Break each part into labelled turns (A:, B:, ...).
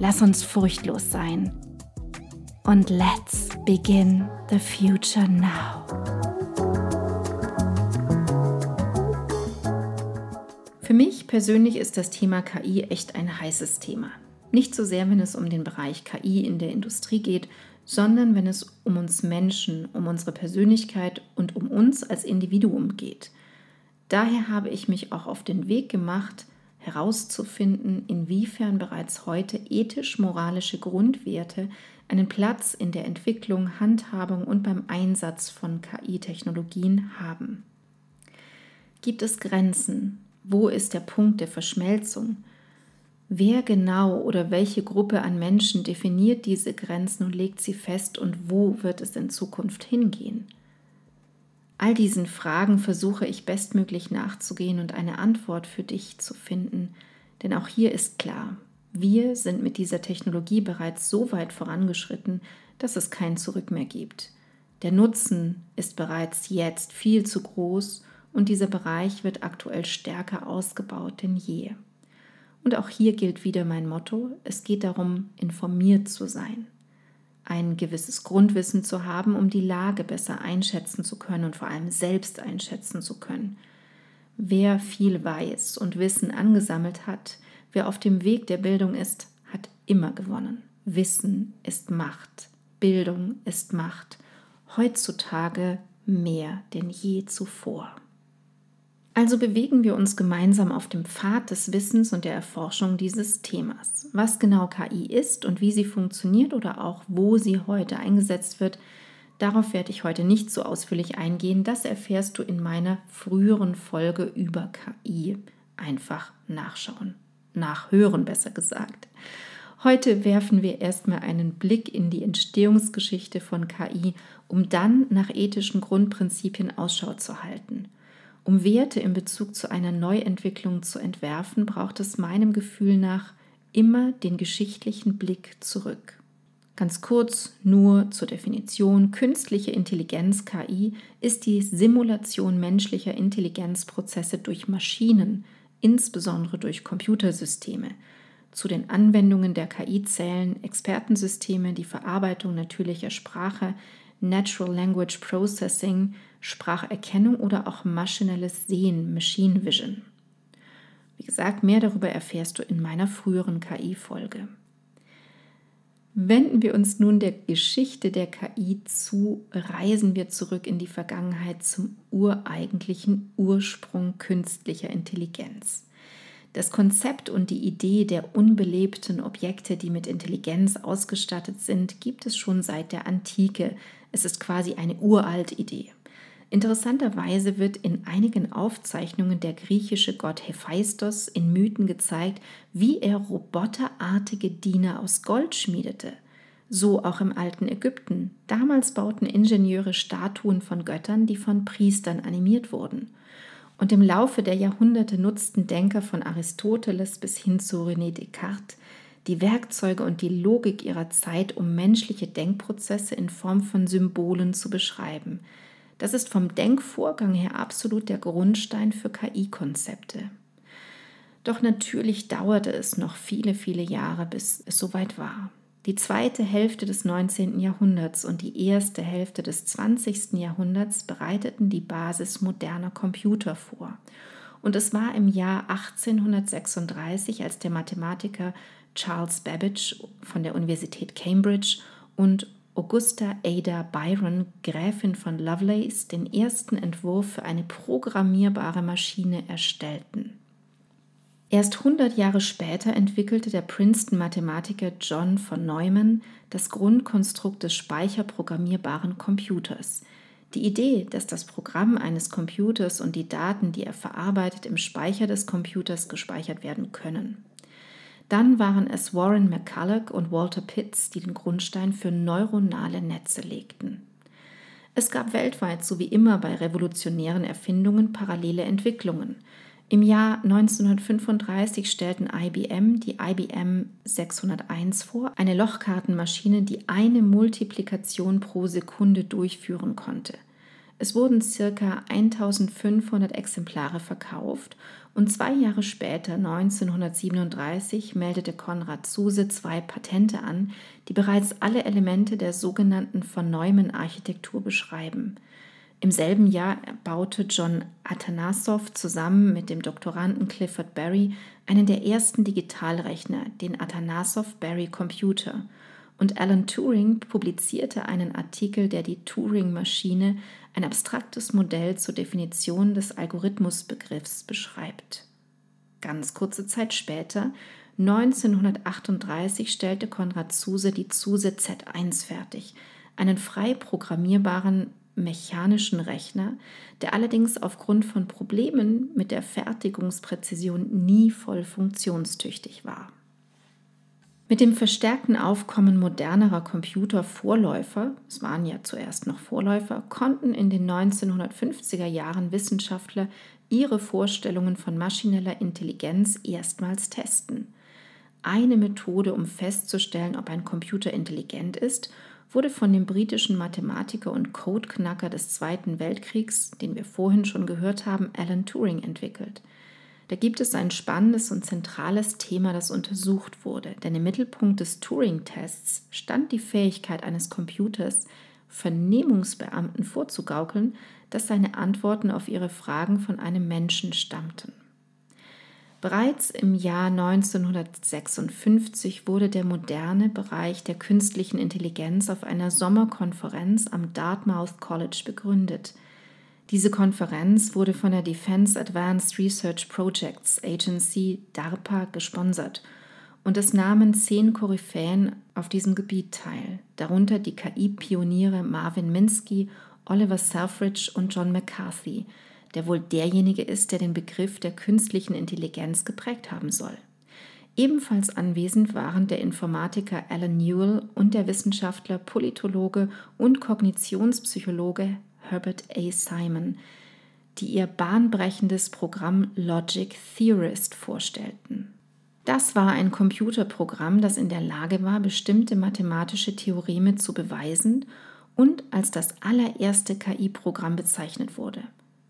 A: Lass uns furchtlos sein. Und let's begin the future now. Für mich persönlich ist das Thema KI echt ein heißes Thema. Nicht so sehr, wenn es um den Bereich KI in der Industrie geht, sondern wenn es um uns Menschen, um unsere Persönlichkeit und um uns als Individuum geht. Daher habe ich mich auch auf den Weg gemacht, herauszufinden, inwiefern bereits heute ethisch-moralische Grundwerte einen Platz in der Entwicklung, Handhabung und beim Einsatz von KI-Technologien haben. Gibt es Grenzen? Wo ist der Punkt der Verschmelzung? Wer genau oder welche Gruppe an Menschen definiert diese Grenzen und legt sie fest und wo wird es in Zukunft hingehen? All diesen Fragen versuche ich bestmöglich nachzugehen und eine Antwort für dich zu finden, denn auch hier ist klar, wir sind mit dieser Technologie bereits so weit vorangeschritten, dass es kein Zurück mehr gibt. Der Nutzen ist bereits jetzt viel zu groß und dieser Bereich wird aktuell stärker ausgebaut denn je. Und auch hier gilt wieder mein Motto, es geht darum, informiert zu sein ein gewisses Grundwissen zu haben, um die Lage besser einschätzen zu können und vor allem selbst einschätzen zu können. Wer viel weiß und Wissen angesammelt hat, wer auf dem Weg der Bildung ist, hat immer gewonnen. Wissen ist Macht, Bildung ist Macht, heutzutage mehr denn je zuvor. Also bewegen wir uns gemeinsam auf dem Pfad des Wissens und der Erforschung dieses Themas. Was genau KI ist und wie sie funktioniert oder auch wo sie heute eingesetzt wird, darauf werde ich heute nicht so ausführlich eingehen. Das erfährst du in meiner früheren Folge über KI. Einfach nachschauen, nachhören besser gesagt. Heute werfen wir erstmal einen Blick in die Entstehungsgeschichte von KI, um dann nach ethischen Grundprinzipien Ausschau zu halten. Um Werte in Bezug zu einer Neuentwicklung zu entwerfen, braucht es meinem Gefühl nach immer den geschichtlichen Blick zurück. Ganz kurz nur zur Definition. Künstliche Intelligenz KI ist die Simulation menschlicher Intelligenzprozesse durch Maschinen, insbesondere durch Computersysteme. Zu den Anwendungen der KI zählen Expertensysteme, die Verarbeitung natürlicher Sprache, Natural Language Processing, Spracherkennung oder auch maschinelles Sehen, Machine Vision. Wie gesagt, mehr darüber erfährst du in meiner früheren KI-Folge. Wenden wir uns nun der Geschichte der KI zu, reisen wir zurück in die Vergangenheit zum ureigentlichen Ursprung künstlicher Intelligenz. Das Konzept und die Idee der unbelebten Objekte, die mit Intelligenz ausgestattet sind, gibt es schon seit der Antike. Es ist quasi eine uralte Idee. Interessanterweise wird in einigen Aufzeichnungen der griechische Gott Hephaistos in Mythen gezeigt, wie er roboterartige Diener aus Gold schmiedete. So auch im alten Ägypten. Damals bauten Ingenieure Statuen von Göttern, die von Priestern animiert wurden. Und im Laufe der Jahrhunderte nutzten Denker von Aristoteles bis hin zu René Descartes die Werkzeuge und die Logik ihrer Zeit, um menschliche Denkprozesse in Form von Symbolen zu beschreiben. Das ist vom Denkvorgang her absolut der Grundstein für KI-Konzepte. Doch natürlich dauerte es noch viele, viele Jahre, bis es soweit war. Die zweite Hälfte des 19. Jahrhunderts und die erste Hälfte des 20. Jahrhunderts bereiteten die Basis moderner Computer vor. Und es war im Jahr 1836, als der Mathematiker Charles Babbage von der Universität Cambridge und Augusta Ada Byron, Gräfin von Lovelace, den ersten Entwurf für eine programmierbare Maschine erstellten. Erst 100 Jahre später entwickelte der Princeton-Mathematiker John von Neumann das Grundkonstrukt des speicherprogrammierbaren Computers. Die Idee, dass das Programm eines Computers und die Daten, die er verarbeitet, im Speicher des Computers gespeichert werden können. Dann waren es Warren McCulloch und Walter Pitts, die den Grundstein für neuronale Netze legten. Es gab weltweit, so wie immer bei revolutionären Erfindungen, parallele Entwicklungen. Im Jahr 1935 stellten IBM die IBM 601 vor, eine Lochkartenmaschine, die eine Multiplikation pro Sekunde durchführen konnte. Es wurden ca. 1500 Exemplare verkauft und zwei Jahre später, 1937, meldete Konrad Zuse zwei Patente an, die bereits alle Elemente der sogenannten von Neumann-Architektur beschreiben. Im selben Jahr baute John Atanasoff zusammen mit dem Doktoranden Clifford Berry einen der ersten Digitalrechner, den Atanasoff-Berry Computer. Und Alan Turing publizierte einen Artikel, der die Turing-Maschine ein abstraktes Modell zur Definition des Algorithmusbegriffs beschreibt. Ganz kurze Zeit später, 1938, stellte Konrad Zuse die Zuse Z1 fertig, einen frei programmierbaren mechanischen Rechner, der allerdings aufgrund von Problemen mit der Fertigungspräzision nie voll funktionstüchtig war. Mit dem verstärkten Aufkommen modernerer Computervorläufer, es waren ja zuerst noch Vorläufer, konnten in den 1950er Jahren Wissenschaftler ihre Vorstellungen von maschineller Intelligenz erstmals testen. Eine Methode, um festzustellen, ob ein Computer intelligent ist, wurde von dem britischen Mathematiker und Codeknacker des Zweiten Weltkriegs, den wir vorhin schon gehört haben, Alan Turing entwickelt – da gibt es ein spannendes und zentrales Thema, das untersucht wurde. Denn im Mittelpunkt des Turing-Tests stand die Fähigkeit eines Computers, Vernehmungsbeamten vorzugaukeln, dass seine Antworten auf ihre Fragen von einem Menschen stammten. Bereits im Jahr 1956 wurde der moderne Bereich der künstlichen Intelligenz auf einer Sommerkonferenz am Dartmouth College begründet. Diese Konferenz wurde von der Defense Advanced Research Projects Agency DARPA gesponsert und es nahmen zehn Koryphäen auf diesem Gebiet teil, darunter die KI-Pioniere Marvin Minsky, Oliver Selfridge und John McCarthy, der wohl derjenige ist, der den Begriff der künstlichen Intelligenz geprägt haben soll. Ebenfalls anwesend waren der Informatiker Alan Newell und der Wissenschaftler, Politologe und Kognitionspsychologe Herbert A. Simon, die ihr bahnbrechendes Programm Logic Theorist vorstellten. Das war ein Computerprogramm, das in der Lage war, bestimmte mathematische Theoreme zu beweisen und als das allererste KI-Programm bezeichnet wurde.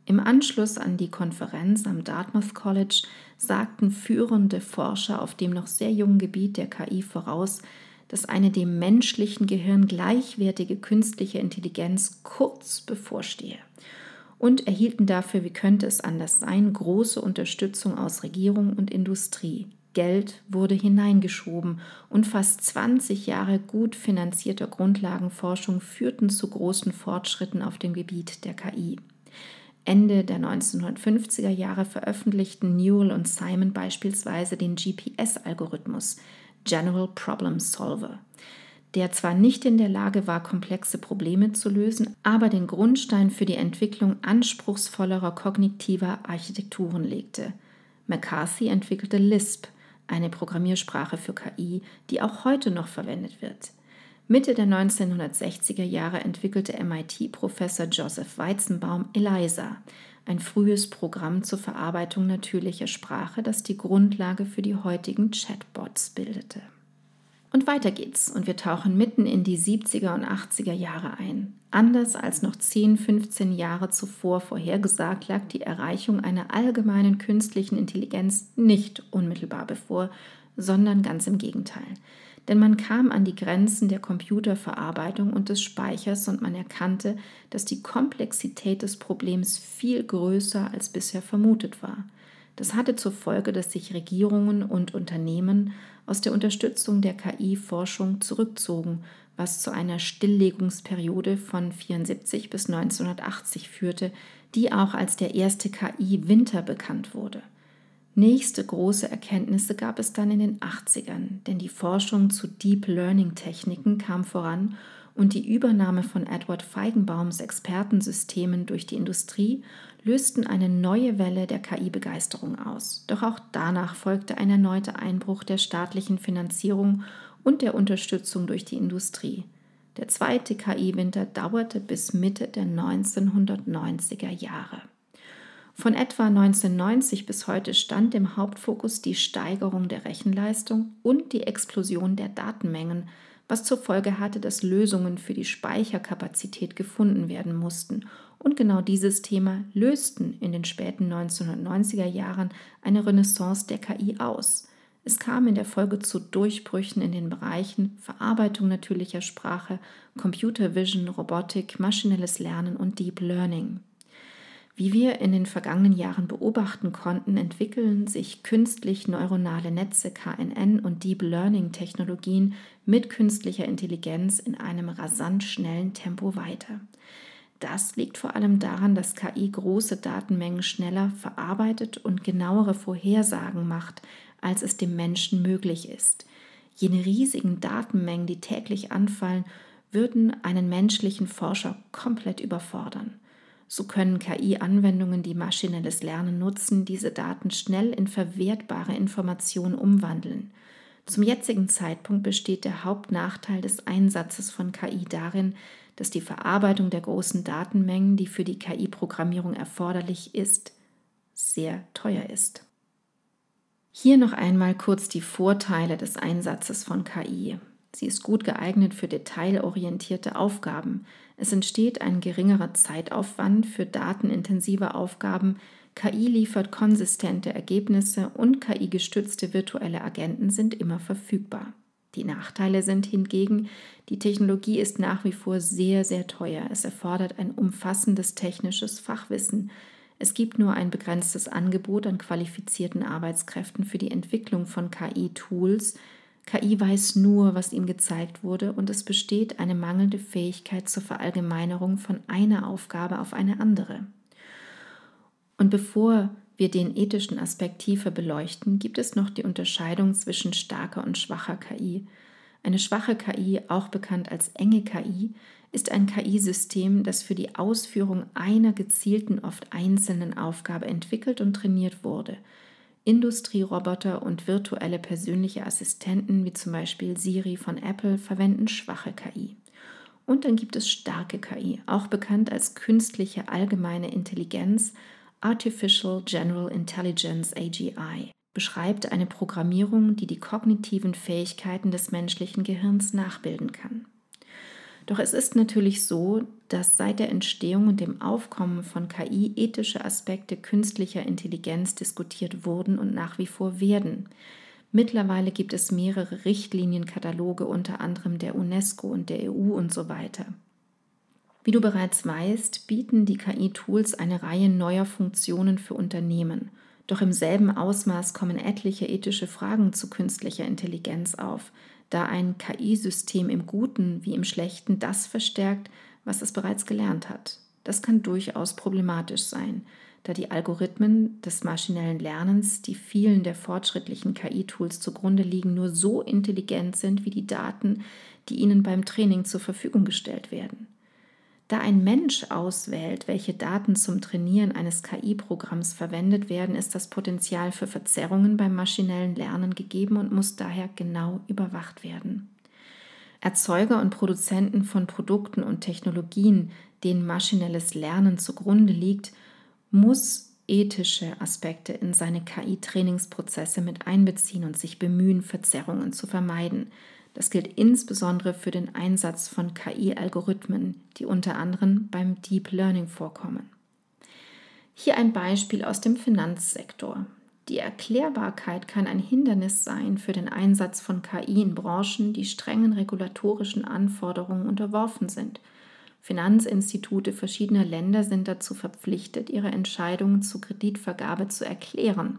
A: Im Anschluss an die Konferenz am Dartmouth College sagten führende Forscher auf dem noch sehr jungen Gebiet der KI voraus, dass eine dem menschlichen Gehirn gleichwertige künstliche Intelligenz kurz bevorstehe und erhielten dafür, wie könnte es anders sein, große Unterstützung aus Regierung und Industrie. Geld wurde hineingeschoben und fast 20 Jahre gut finanzierter Grundlagenforschung führten zu großen Fortschritten auf dem Gebiet der KI. Ende der 1950er Jahre veröffentlichten Newell und Simon beispielsweise den GPS-Algorithmus, General Problem Solver, der zwar nicht in der Lage war, komplexe Probleme zu lösen, aber den Grundstein für die Entwicklung anspruchsvollerer kognitiver Architekturen legte. McCarthy entwickelte Lisp, eine Programmiersprache für KI, die auch heute noch verwendet wird. Mitte der 1960er Jahre entwickelte MIT-Professor Joseph Weizenbaum ELIZA, ein frühes Programm zur Verarbeitung natürlicher Sprache, das die Grundlage für die heutigen Chatbots bildete. Und weiter geht's und wir tauchen mitten in die 70er und 80er Jahre ein. Anders als noch 10, 15 Jahre zuvor vorhergesagt, lag die Erreichung einer allgemeinen künstlichen Intelligenz nicht unmittelbar bevor, sondern ganz im Gegenteil denn man kam an die Grenzen der Computerverarbeitung und des Speichers und man erkannte, dass die Komplexität des Problems viel größer als bisher vermutet war. Das hatte zur Folge, dass sich Regierungen und Unternehmen aus der Unterstützung der KI-Forschung zurückzogen, was zu einer Stilllegungsperiode von 74 bis 1980 führte, die auch als der erste KI-Winter bekannt wurde. Nächste große Erkenntnisse gab es dann in den 80ern, denn die Forschung zu Deep Learning-Techniken kam voran und die Übernahme von Edward Feigenbaums Expertensystemen durch die Industrie lösten eine neue Welle der KI-Begeisterung aus. Doch auch danach folgte ein erneuter Einbruch der staatlichen Finanzierung und der Unterstützung durch die Industrie. Der zweite KI-Winter dauerte bis Mitte der 1990er Jahre. Von etwa 1990 bis heute stand im Hauptfokus die Steigerung der Rechenleistung und die Explosion der Datenmengen, was zur Folge hatte, dass Lösungen für die Speicherkapazität gefunden werden mussten. Und genau dieses Thema lösten in den späten 1990er Jahren eine Renaissance der KI aus. Es kam in der Folge zu Durchbrüchen in den Bereichen Verarbeitung natürlicher Sprache, Computer Vision, Robotik, maschinelles Lernen und Deep Learning. Wie wir in den vergangenen Jahren beobachten konnten, entwickeln sich künstlich neuronale Netze KNN und Deep Learning Technologien mit künstlicher Intelligenz in einem rasant schnellen Tempo weiter. Das liegt vor allem daran, dass KI große Datenmengen schneller verarbeitet und genauere Vorhersagen macht, als es dem Menschen möglich ist. Jene riesigen Datenmengen, die täglich anfallen, würden einen menschlichen Forscher komplett überfordern. So können KI-Anwendungen, die maschinelles Lernen nutzen, diese Daten schnell in verwertbare Informationen umwandeln. Zum jetzigen Zeitpunkt besteht der Hauptnachteil des Einsatzes von KI darin, dass die Verarbeitung der großen Datenmengen, die für die KI-Programmierung erforderlich ist, sehr teuer ist. Hier noch einmal kurz die Vorteile des Einsatzes von KI. Sie ist gut geeignet für detailorientierte Aufgaben. Es entsteht ein geringerer Zeitaufwand für datenintensive Aufgaben. KI liefert konsistente Ergebnisse und KI-gestützte virtuelle Agenten sind immer verfügbar. Die Nachteile sind hingegen, die Technologie ist nach wie vor sehr, sehr teuer. Es erfordert ein umfassendes technisches Fachwissen. Es gibt nur ein begrenztes Angebot an qualifizierten Arbeitskräften für die Entwicklung von KI-Tools, KI weiß nur, was ihm gezeigt wurde und es besteht eine mangelnde Fähigkeit zur Verallgemeinerung von einer Aufgabe auf eine andere. Und bevor wir den ethischen Aspekt tiefer beleuchten, gibt es noch die Unterscheidung zwischen starker und schwacher KI. Eine schwache KI, auch bekannt als enge KI, ist ein KI-System, das für die Ausführung einer gezielten, oft einzelnen Aufgabe entwickelt und trainiert wurde – Industrieroboter und virtuelle persönliche Assistenten wie zum Beispiel Siri von Apple verwenden schwache KI. Und dann gibt es starke KI, auch bekannt als künstliche allgemeine Intelligenz, Artificial General Intelligence AGI, beschreibt eine Programmierung, die die kognitiven Fähigkeiten des menschlichen Gehirns nachbilden kann. Doch es ist natürlich so, dass seit der Entstehung und dem Aufkommen von KI ethische Aspekte künstlicher Intelligenz diskutiert wurden und nach wie vor werden. Mittlerweile gibt es mehrere Richtlinienkataloge, unter anderem der UNESCO und der EU und so weiter. Wie du bereits weißt, bieten die KI-Tools eine Reihe neuer Funktionen für Unternehmen. Doch im selben Ausmaß kommen etliche ethische Fragen zu künstlicher Intelligenz auf, da ein KI-System im Guten wie im Schlechten das verstärkt, was es bereits gelernt hat. Das kann durchaus problematisch sein, da die Algorithmen des maschinellen Lernens, die vielen der fortschrittlichen KI-Tools zugrunde liegen, nur so intelligent sind wie die Daten, die ihnen beim Training zur Verfügung gestellt werden. Da ein Mensch auswählt, welche Daten zum Trainieren eines KI-Programms verwendet werden, ist das Potenzial für Verzerrungen beim maschinellen Lernen gegeben und muss daher genau überwacht werden. Erzeuger und Produzenten von Produkten und Technologien, denen maschinelles Lernen zugrunde liegt, muss ethische Aspekte in seine KI-Trainingsprozesse mit einbeziehen und sich bemühen, Verzerrungen zu vermeiden. Das gilt insbesondere für den Einsatz von KI-Algorithmen, die unter anderem beim Deep Learning vorkommen. Hier ein Beispiel aus dem Finanzsektor. Die Erklärbarkeit kann ein Hindernis sein für den Einsatz von KI in Branchen, die strengen regulatorischen Anforderungen unterworfen sind. Finanzinstitute verschiedener Länder sind dazu verpflichtet, ihre Entscheidungen zur Kreditvergabe zu erklären.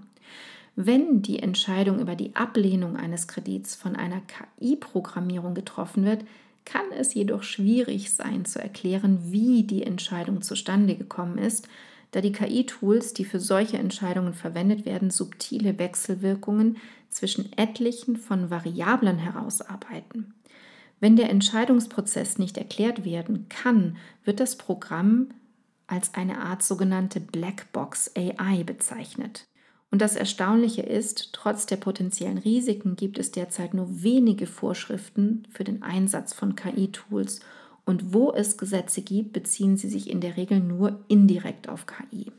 A: Wenn die Entscheidung über die Ablehnung eines Kredits von einer KI-Programmierung getroffen wird, kann es jedoch schwierig sein zu erklären, wie die Entscheidung zustande gekommen ist, da die KI-Tools, die für solche Entscheidungen verwendet werden, subtile Wechselwirkungen zwischen etlichen von Variablen herausarbeiten. Wenn der Entscheidungsprozess nicht erklärt werden kann, wird das Programm als eine Art sogenannte Blackbox AI bezeichnet. Und das Erstaunliche ist, trotz der potenziellen Risiken gibt es derzeit nur wenige Vorschriften für den Einsatz von KI-Tools und wo es Gesetze gibt, beziehen sie sich in der Regel nur indirekt auf KI.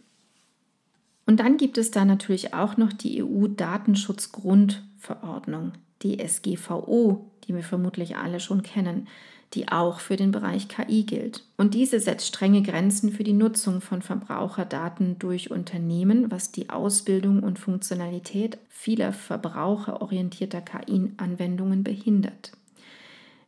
A: Und dann gibt es da natürlich auch noch die EU-Datenschutzgrundverordnung, die SGVO, die wir vermutlich alle schon kennen die auch für den Bereich KI gilt. Und diese setzt strenge Grenzen für die Nutzung von Verbraucherdaten durch Unternehmen, was die Ausbildung und Funktionalität vieler verbraucherorientierter KI-Anwendungen behindert.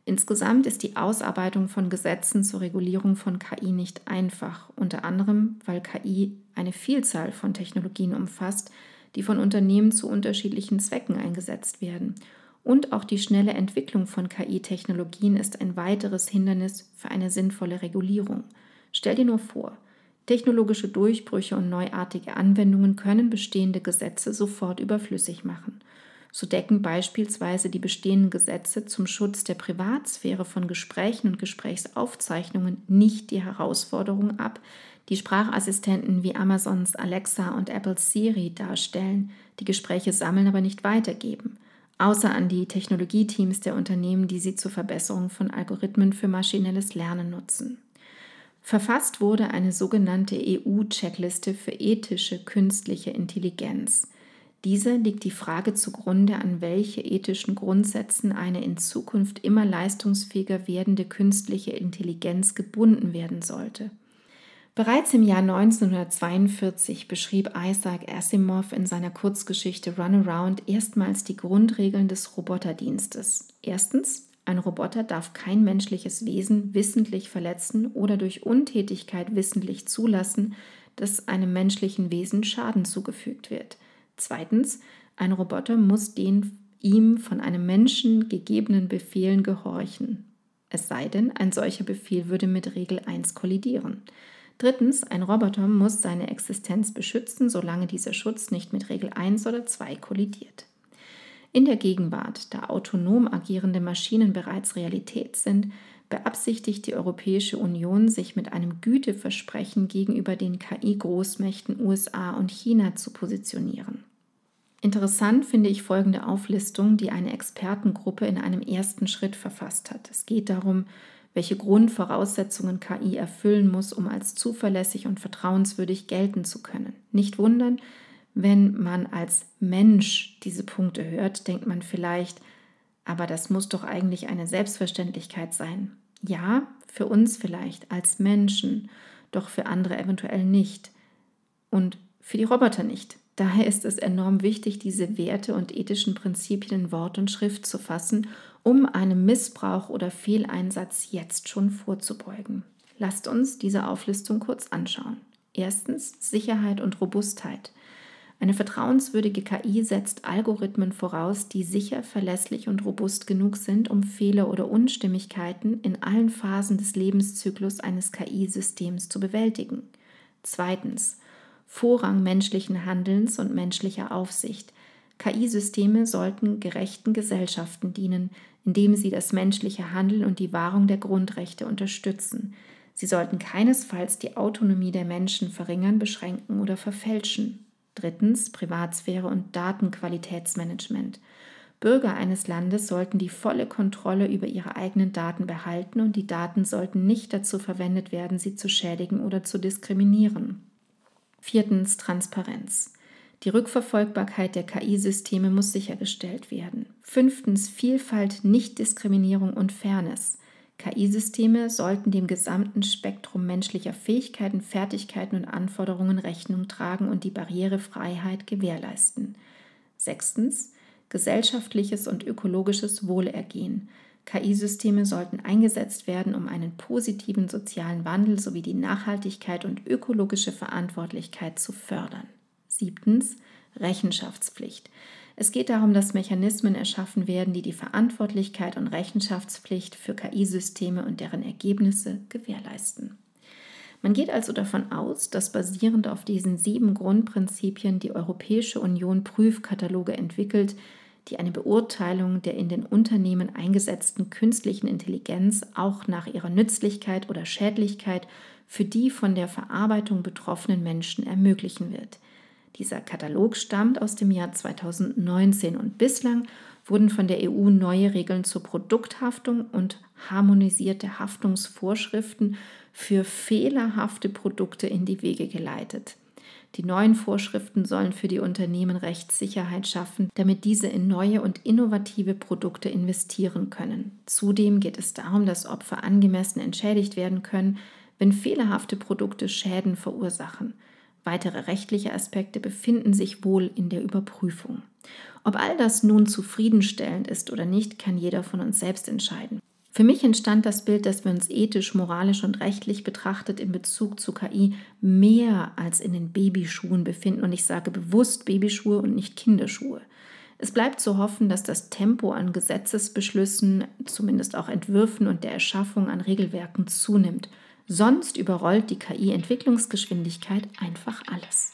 A: Insgesamt ist die Ausarbeitung von Gesetzen zur Regulierung von KI nicht einfach, unter anderem weil KI eine Vielzahl von Technologien umfasst, die von Unternehmen zu unterschiedlichen Zwecken eingesetzt werden und auch die schnelle Entwicklung von KI-Technologien ist ein weiteres Hindernis für eine sinnvolle Regulierung. Stell dir nur vor, technologische Durchbrüche und neuartige Anwendungen können bestehende Gesetze sofort überflüssig machen. So decken beispielsweise die bestehenden Gesetze zum Schutz der Privatsphäre von Gesprächen und Gesprächsaufzeichnungen nicht die Herausforderungen ab, die Sprachassistenten wie Amazons Alexa und Apples Siri darstellen, die Gespräche sammeln, aber nicht weitergeben außer an die Technologieteams der Unternehmen, die sie zur Verbesserung von Algorithmen für maschinelles Lernen nutzen. Verfasst wurde eine sogenannte EU-Checkliste für ethische künstliche Intelligenz. Diese liegt die Frage zugrunde, an welche ethischen Grundsätzen eine in Zukunft immer leistungsfähiger werdende künstliche Intelligenz gebunden werden sollte. Bereits im Jahr 1942 beschrieb Isaac Asimov in seiner Kurzgeschichte Runaround erstmals die Grundregeln des Roboterdienstes. Erstens, ein Roboter darf kein menschliches Wesen wissentlich verletzen oder durch Untätigkeit wissentlich zulassen, dass einem menschlichen Wesen Schaden zugefügt wird. Zweitens, ein Roboter muss den ihm von einem Menschen gegebenen Befehlen gehorchen. Es sei denn, ein solcher Befehl würde mit Regel 1 kollidieren. Drittens, ein Roboter muss seine Existenz beschützen, solange dieser Schutz nicht mit Regel 1 oder 2 kollidiert. In der Gegenwart, da autonom agierende Maschinen bereits Realität sind, beabsichtigt die Europäische Union, sich mit einem Güteversprechen gegenüber den KI-Großmächten USA und China zu positionieren. Interessant finde ich folgende Auflistung, die eine Expertengruppe in einem ersten Schritt verfasst hat. Es geht darum, welche Grundvoraussetzungen KI erfüllen muss, um als zuverlässig und vertrauenswürdig gelten zu können. Nicht wundern, wenn man als Mensch diese Punkte hört, denkt man vielleicht, aber das muss doch eigentlich eine Selbstverständlichkeit sein. Ja, für uns vielleicht als Menschen, doch für andere eventuell nicht. Und für die Roboter nicht. Daher ist es enorm wichtig, diese Werte und ethischen Prinzipien in Wort und Schrift zu fassen, um einem Missbrauch oder Fehleinsatz jetzt schon vorzubeugen. Lasst uns diese Auflistung kurz anschauen. Erstens Sicherheit und Robustheit. Eine vertrauenswürdige KI setzt Algorithmen voraus, die sicher, verlässlich und robust genug sind, um Fehler oder Unstimmigkeiten in allen Phasen des Lebenszyklus eines KI-Systems zu bewältigen. Zweitens Vorrang menschlichen Handelns und menschlicher Aufsicht. KI-Systeme sollten gerechten Gesellschaften dienen, indem sie das menschliche Handeln und die Wahrung der Grundrechte unterstützen. Sie sollten keinesfalls die Autonomie der Menschen verringern, beschränken oder verfälschen. Drittens Privatsphäre und Datenqualitätsmanagement. Bürger eines Landes sollten die volle Kontrolle über ihre eigenen Daten behalten und die Daten sollten nicht dazu verwendet werden, sie zu schädigen oder zu diskriminieren. Viertens Transparenz. Die Rückverfolgbarkeit der KI-Systeme muss sichergestellt werden. Fünftens Vielfalt, Nichtdiskriminierung und Fairness. KI-Systeme sollten dem gesamten Spektrum menschlicher Fähigkeiten, Fertigkeiten und Anforderungen Rechnung tragen und die Barrierefreiheit gewährleisten. Sechstens gesellschaftliches und ökologisches Wohlergehen. KI-Systeme sollten eingesetzt werden, um einen positiven sozialen Wandel sowie die Nachhaltigkeit und ökologische Verantwortlichkeit zu fördern. Siebtens. Rechenschaftspflicht. Es geht darum, dass Mechanismen erschaffen werden, die die Verantwortlichkeit und Rechenschaftspflicht für KI-Systeme und deren Ergebnisse gewährleisten. Man geht also davon aus, dass basierend auf diesen sieben Grundprinzipien die Europäische Union Prüfkataloge entwickelt, die eine Beurteilung der in den Unternehmen eingesetzten künstlichen Intelligenz auch nach ihrer Nützlichkeit oder Schädlichkeit für die von der Verarbeitung betroffenen Menschen ermöglichen wird. Dieser Katalog stammt aus dem Jahr 2019 und bislang wurden von der EU neue Regeln zur Produkthaftung und harmonisierte Haftungsvorschriften für fehlerhafte Produkte in die Wege geleitet. Die neuen Vorschriften sollen für die Unternehmen Rechtssicherheit schaffen, damit diese in neue und innovative Produkte investieren können. Zudem geht es darum, dass Opfer angemessen entschädigt werden können, wenn fehlerhafte Produkte Schäden verursachen. Weitere rechtliche Aspekte befinden sich wohl in der Überprüfung. Ob all das nun zufriedenstellend ist oder nicht, kann jeder von uns selbst entscheiden. Für mich entstand das Bild, dass wir uns ethisch, moralisch und rechtlich betrachtet in Bezug zu KI mehr als in den Babyschuhen befinden. Und ich sage bewusst Babyschuhe und nicht Kinderschuhe. Es bleibt zu hoffen, dass das Tempo an Gesetzesbeschlüssen, zumindest auch Entwürfen und der Erschaffung an Regelwerken zunimmt. Sonst überrollt die KI-Entwicklungsgeschwindigkeit einfach alles.